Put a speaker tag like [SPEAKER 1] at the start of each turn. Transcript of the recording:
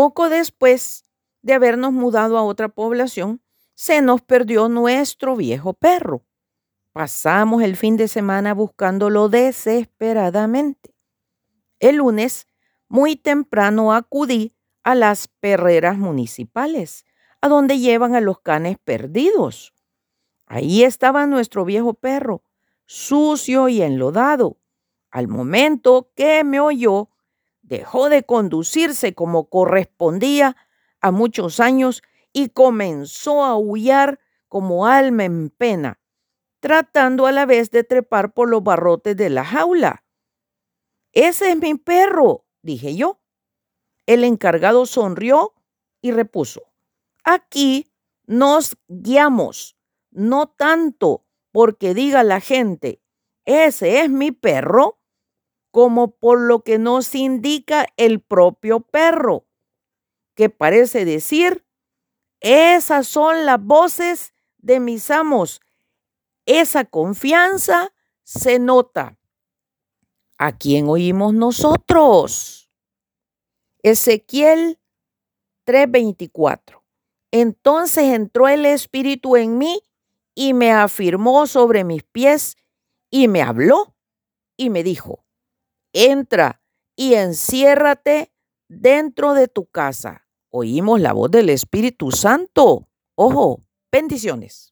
[SPEAKER 1] Poco después de habernos mudado a otra población, se nos perdió nuestro viejo perro. Pasamos el fin de semana buscándolo desesperadamente. El lunes, muy temprano, acudí a las perreras municipales, a donde llevan a los canes perdidos. Ahí estaba nuestro viejo perro, sucio y enlodado. Al momento que me oyó, dejó de conducirse como correspondía a muchos años y comenzó a aullar como alma en pena, tratando a la vez de trepar por los barrotes de la jaula. Ese es mi perro, dije yo. El encargado sonrió y repuso, aquí nos guiamos, no tanto porque diga la gente, ese es mi perro, como por lo que nos indica el propio perro, que parece decir, esas son las voces de mis amos. Esa confianza se nota. ¿A quién oímos nosotros? Ezequiel 3:24. Entonces entró el Espíritu en mí y me afirmó sobre mis pies y me habló y me dijo, entra y enciérrate dentro de tu casa. Oímos la voz del Espíritu Santo. Ojo, bendiciones.